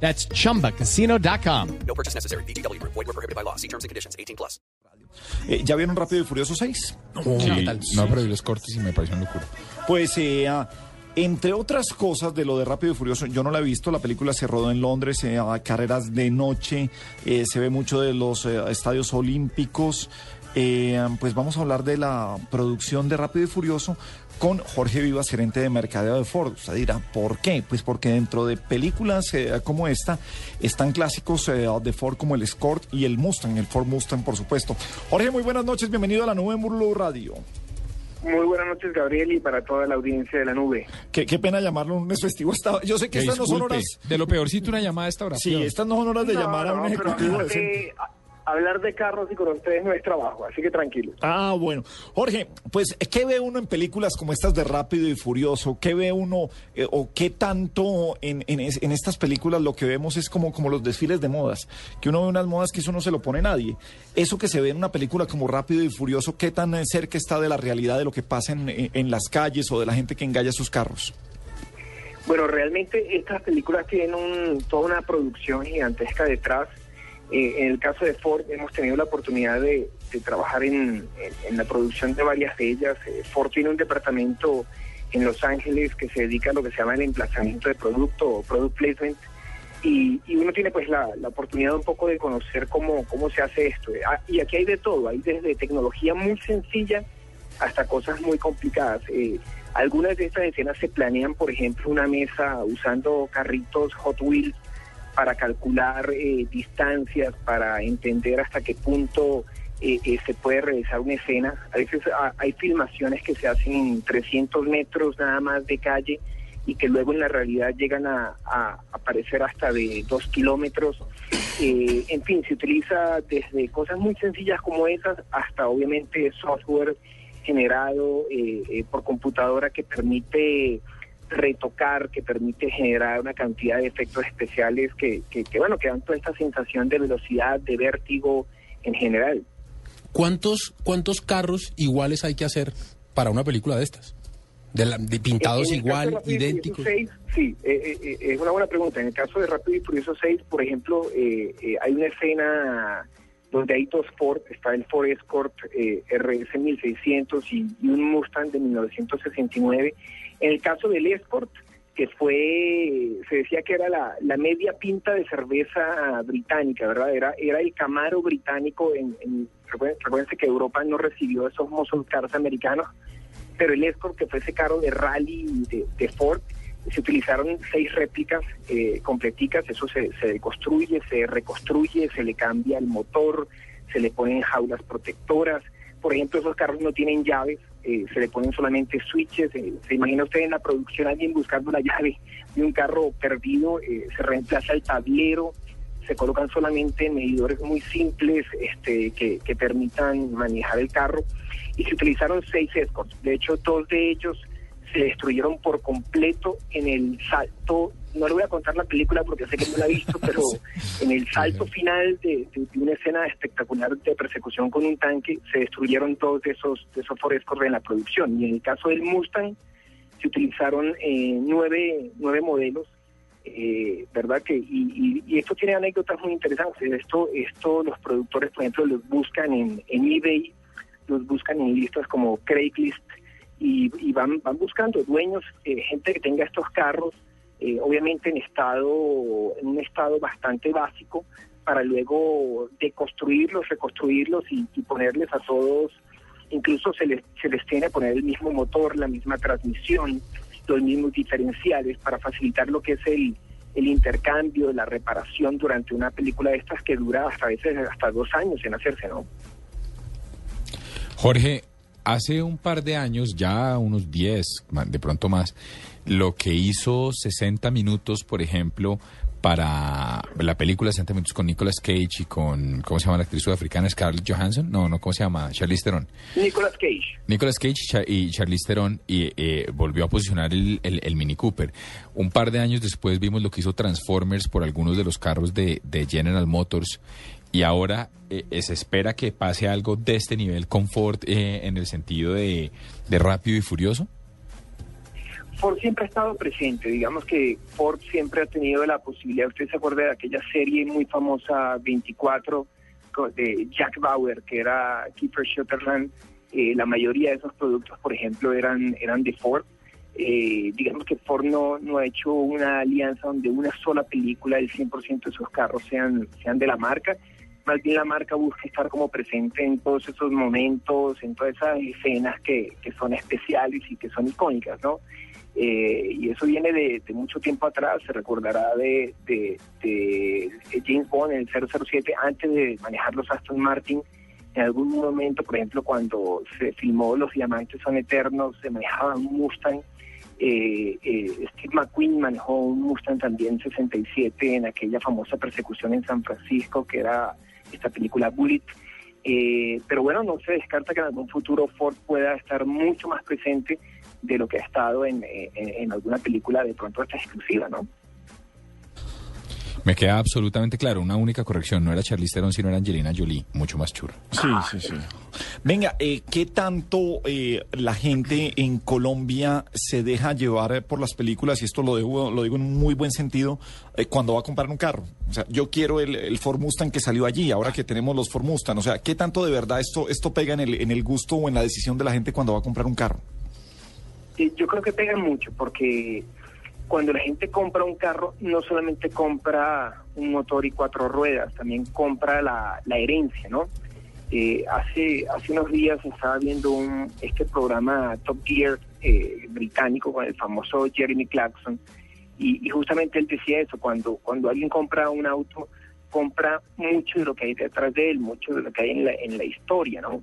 That's chumbacasino.com. No purchase necessary. BGW. Void were prohibited by law. See terms and conditions. 18 plus. Eh, ¿Ya vieron Rápido y Furioso 6? Sí, no, pero vi los cortes y me pareció una locura. Pues, eh, ah, entre otras cosas de lo de Rápido y Furioso, yo no la he visto, la película se rodó en Londres, eh, a carreras de noche, eh, se ve mucho de los eh, estadios olímpicos. Eh, pues vamos a hablar de la producción de Rápido y Furioso con Jorge Vivas, gerente de mercadeo de Ford. Usted dirá, ¿por qué? Pues porque dentro de películas eh, como esta están clásicos eh, de Ford como el Escort y el Mustang, el Ford Mustang, por supuesto. Jorge, muy buenas noches, bienvenido a la nube en Blue Radio. Muy buenas noches, Gabriel, y para toda la audiencia de la nube. Qué, qué pena llamarlo un lunes festivo. Esta- yo sé que estas no son horas. De lo peorcito una llamada a esta hora. Sí, estas no son horas de No, llamar a un pero ejecutivo hablar de, carros y con ustedes no es trabajo, así que tranquilo. Ah, bueno. Jorge, pues, ¿qué ve uno en películas como estas de Rápido y Furioso? ¿Qué ve uno eh, o qué tanto en, en es- en estas películas lo que vemos es como, como los desfiles de modas? Que uno ve unas modas que eso no se lo pone nadie. Eso que se ve en una película como Rápido y Furioso, ¿qué tan eh, cerca está de la realidad de lo que pasa en, en- en las calles o de la gente que engalla sus carros? Bueno, realmente estas películas tienen un- toda una producción gigantesca detrás. Eh, en el caso de Ford hemos tenido la oportunidad de, trabajar en, la producción de varias de ellas. Eh, Ford tiene un departamento en Los Ángeles que se dedica a lo que se llama el emplazamiento de producto o product placement. Y, y uno tiene pues la, la oportunidad un poco de conocer cómo, se hace esto. Ah, y aquí hay de todo, hay desde tecnología muy sencilla hasta cosas muy complicadas. Eh, algunas de estas escenas se planean, por ejemplo, una mesa usando carritos Hot Wheels para calcular eh, distancias, para entender hasta qué punto eh, eh, se puede realizar una escena. A veces ah, hay filmaciones que se hacen en 300 metros nada más de calle y que luego en la realidad llegan a, a aparecer hasta de dos kilómetros. Eh, en fin, se utiliza desde cosas muy sencillas como esas hasta obviamente software generado eh, por computadora que permite retocar, que permite generar una cantidad de efectos especiales que, que, que, bueno, que dan toda esta sensación de velocidad, de vértigo en general. ¿Cuántos, ¿Cuántos carros iguales hay que hacer para una película de estas? De, la- de pintados En igual, de idénticos. Furioso 6, sí, eh, eh, eh, es una buena pregunta. En el caso de Rápido y Furioso 6, por ejemplo, eh, eh, hay una escena donde hay dos Ford, está el Ford Escort eh, RS 1600 y, y un Mustang de 1969. En el caso del Escort, que fue, se decía que era la, la media pinta de cerveza británica, ¿verdad? Era, era el Camaro británico. En, en, recuérdense que Europa no recibió esos cars americanos pero el Escort, que fue ese carro de rally de Ford, se utilizaron seis réplicas eh, completicas, eso se, se deconstruye, se reconstruye, se le cambia el motor, se le ponen jaulas protectoras. Por ejemplo, esos carros no tienen llaves, eh, se le ponen solamente switches. eh, se imagina usted en la producción alguien buscando la llave de un carro perdido, eh, se reemplaza el tablero, se colocan solamente medidores muy simples este, que, que permitan manejar el carro y se utilizaron seis escorts. De hecho, dos de ellos se destruyeron por completo en el salto. No le voy a contar la película porque sé que no la ha visto, pero en el salto final de, de- de una escena espectacular de persecución con un tanque, se destruyeron dos de esos, esos Ford Escort en la producción. Y en el caso del Mustang, se utilizaron eh, nueve, nueve modelos eh, verdad que y, y- y esto tiene anécdotas muy interesantes esto esto los productores por ejemplo los buscan en, en eBay los buscan en listas como Craigslist y, y van van buscando dueños eh, gente que tenga estos carros eh, obviamente en estado en un estado bastante básico para luego deconstruirlos reconstruirlos y, y ponerles a todos incluso se les se les tiene que poner el mismo motor la misma transmisión los mismos diferenciales para facilitar lo que es el, el intercambio, la reparación durante una película de estas que dura hasta a veces hasta dos años en hacerse, ¿no? Jorge, hace un par de años, ya unos 10, ma- de pronto más, lo que hizo 60 minutos, por ejemplo, para la película Sentimientos con Nicolas Cage y con, ¿cómo se llama la actriz sudafricana? Scarlett Johansson? No, no, ¿cómo se llama? Charlize Theron. Nicolas Cage. Nicolas Cage y Charlize Theron y, eh, volvió a posicionar el, el- el Mini Cooper. Un par de años después vimos lo que hizo Transformers por algunos de los carros de, de General Motors y ahora eh, eh, se espera que pase algo de este nivel con Ford eh, en el sentido de, de rápido y furioso. Ford siempre ha estado presente, digamos que Ford siempre ha tenido la posibilidad, usted se acuerda de aquella serie muy famosa 24 co- de Jack Bauer, que era Kiefer Sutherland, Eh, la mayoría de esos productos, por ejemplo, eran, eran de Ford. Eh, digamos que Ford no, no ha hecho una alianza donde una sola película, el 100% de sus carros sean, sean de la marca. Más bien la marca busca estar como presente en todos esos momentos, en todas esas escenas que, que son especiales y que son icónicas, ¿no? Eh, y eso viene de, mucho tiempo atrás, se recordará de, de- de James Bond en el 007, antes de manejar los Aston Martin, en algún momento, por ejemplo, cuando se filmó Los Diamantes son Eternos, se manejaba un Mustang, eh, eh, Steve McQueen manejó un Mustang también 67 en aquella famosa persecución en San Francisco, que era esta película Bullet. Eh, pero bueno, no se descarta que en algún futuro Ford pueda estar mucho más presente de lo que ha estado en, eh, en, alguna película de pronto hasta exclusiva, ¿no? Me queda absolutamente claro, una única corrección, no era Charlize Theron, sino era Angelina Jolie, mucho más churro. Sí, sí, sí. Venga, eh, ¿qué tanto eh, la gente en Colombia se deja llevar por las películas? Y esto lo digo, lo digo en un muy buen sentido, eh, cuando va a comprar un carro. O sea, yo quiero el, el Ford Mustang que salió allí, ahora que tenemos los Ford Mustang. O sea, ¿qué tanto de verdad esto, esto pega en el, en el gusto o en la decisión de la gente cuando va a comprar un carro? Yo creo que pega mucho porque cuando la gente compra un carro, no solamente compra un motor y cuatro ruedas, también compra la, la herencia, ¿no? Eh, hace, hace unos días estaba viendo un, este programa Top Gear eh, británico con el famoso Jeremy Clarkson y, y justamente él decía eso, cuando, cuando alguien compra un auto, compra mucho de lo que hay detrás de él, mucho de lo que hay en la, en la historia, ¿no?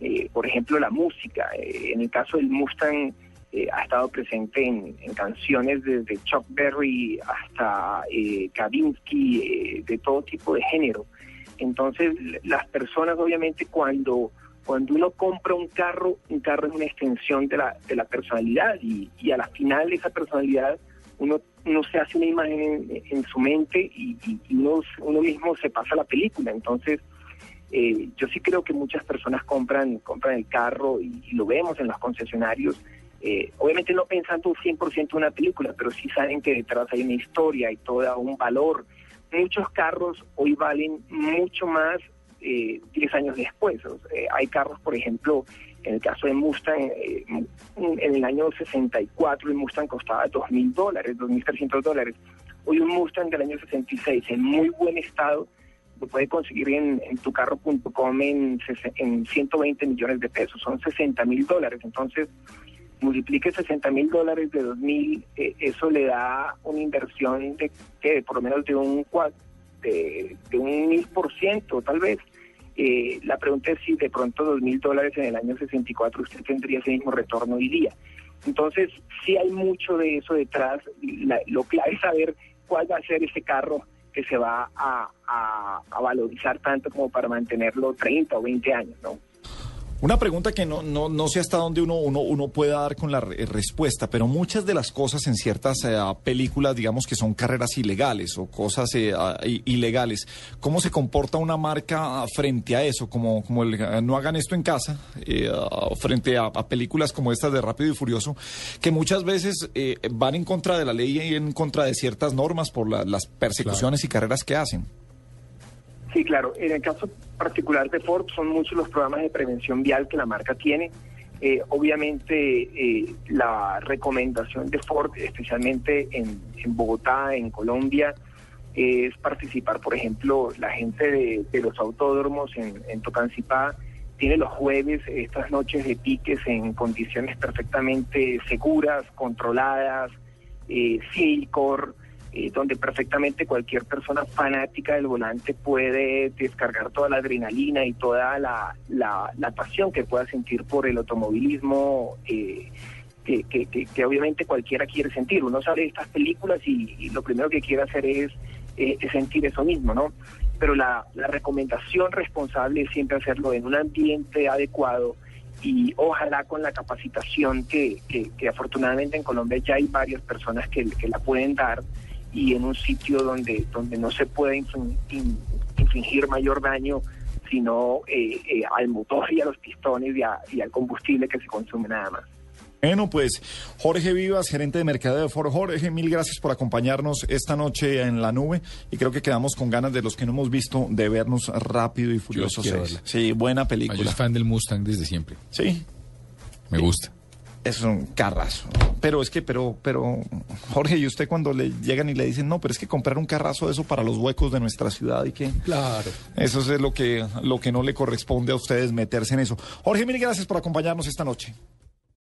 Eh, por ejemplo, la música. Eh, en el caso del Mustang, eh, ha estado presente en, en canciones desde Chuck Berry hasta eh, Kavinsky, eh, de todo tipo de género. Entonces, las personas obviamente cuando, cuando uno compra un carro, un carro es una extensión de la, de la personalidad y, y a la final esa personalidad uno, uno se hace una imagen en, en su mente y- y uno, uno mismo se pasa la película. Entonces, eh, yo sí creo que muchas personas compran, compran el carro y, y lo vemos en los concesionarios eh, obviamente no pensando 100% en una película, pero sí saben que detrás hay una historia y todo un valor. Muchos carros hoy valen mucho más eh, 10 años después. Eh, hay carros, por ejemplo, en el caso de Mustang, eh, en el año 64 el Mustang costaba 2.000 dólares, 2.300 dólares. Hoy un Mustang del año 66 en muy buen estado lo puede conseguir en, en tucarro.com en, en 120 millones de pesos, son 60 mil dólares. Entonces, multiplique 60 mil dólares de 2.000, eh, eso le da una inversión de que por lo menos de un de, de un mil por ciento, tal vez. Eh, la pregunta es si de pronto dos mil dólares en el año 64 usted tendría ese mismo retorno hoy día. Entonces, sí hay mucho de eso detrás. La- lo clave es saber cuál va a ser ese carro que se va a- a valorizar tanto como para mantenerlo 30 o 20 años, ¿no? Una pregunta que no, no, no sé hasta dónde uno, uno, uno pueda dar con la re- respuesta, pero muchas de las cosas en ciertas eh, películas, digamos que son carreras ilegales o cosas eh, ah, ilegales, ¿cómo se comporta una marca frente a eso? Como, como el eh, no hagan esto en casa, eh, ah, frente a, a películas como estas de Rápido y Furioso, que muchas veces eh, van en contra de la ley y en contra de ciertas normas por la- las persecuciones y carreras que hacen. Sí, claro. En el caso particular de Ford, son muchos los programas de prevención vial que la marca tiene. Eh, obviamente, eh, la recomendación de Ford, especialmente en, en Bogotá, en Colombia, es participar, por ejemplo, la gente de, de los autódromos en, en Tocancipá tiene los jueves estas noches de piques en condiciones perfectamente seguras, controladas, eh, sin eh, donde perfectamente cualquier persona fanática del volante puede descargar toda la adrenalina y toda la, la, pasión que pueda sentir por el automovilismo, eh, que, que, obviamente cualquiera quiere sentir. Uno sale de estas películas y, lo primero que quiere hacer es eh, sentir eso mismo, ¿no? Pero la, la recomendación responsable es siempre hacerlo en un ambiente adecuado y ojalá con la capacitación que, afortunadamente en Colombia ya hay varias personas que la pueden dar y en un sitio donde, donde no se puede infligir mayor daño sino eh, eh, al motor y a los pistones y, a- y al combustible que se consume nada más. Bueno, pues Jorge Vivas, gerente de mercadeo de Ford. Jorge, mil gracias por acompañarnos esta noche en la nube y creo que quedamos con ganas de los que no hemos visto de vernos rápido y furioso. quiero 6. verla. Sí, buena Yo película. soy fan del Mustang desde siempre. Sí, Me gusta. Es un carrazo. Pero es que, pero, pero, Jorge, ¿y usted cuando le llegan y le dicen, no, pero es que comprar un carrazo de eso para los huecos de nuestra ciudad y que Claro. eso es lo que, lo que no le corresponde a ustedes meterse en eso. Jorge, mil gracias por acompañarnos esta noche.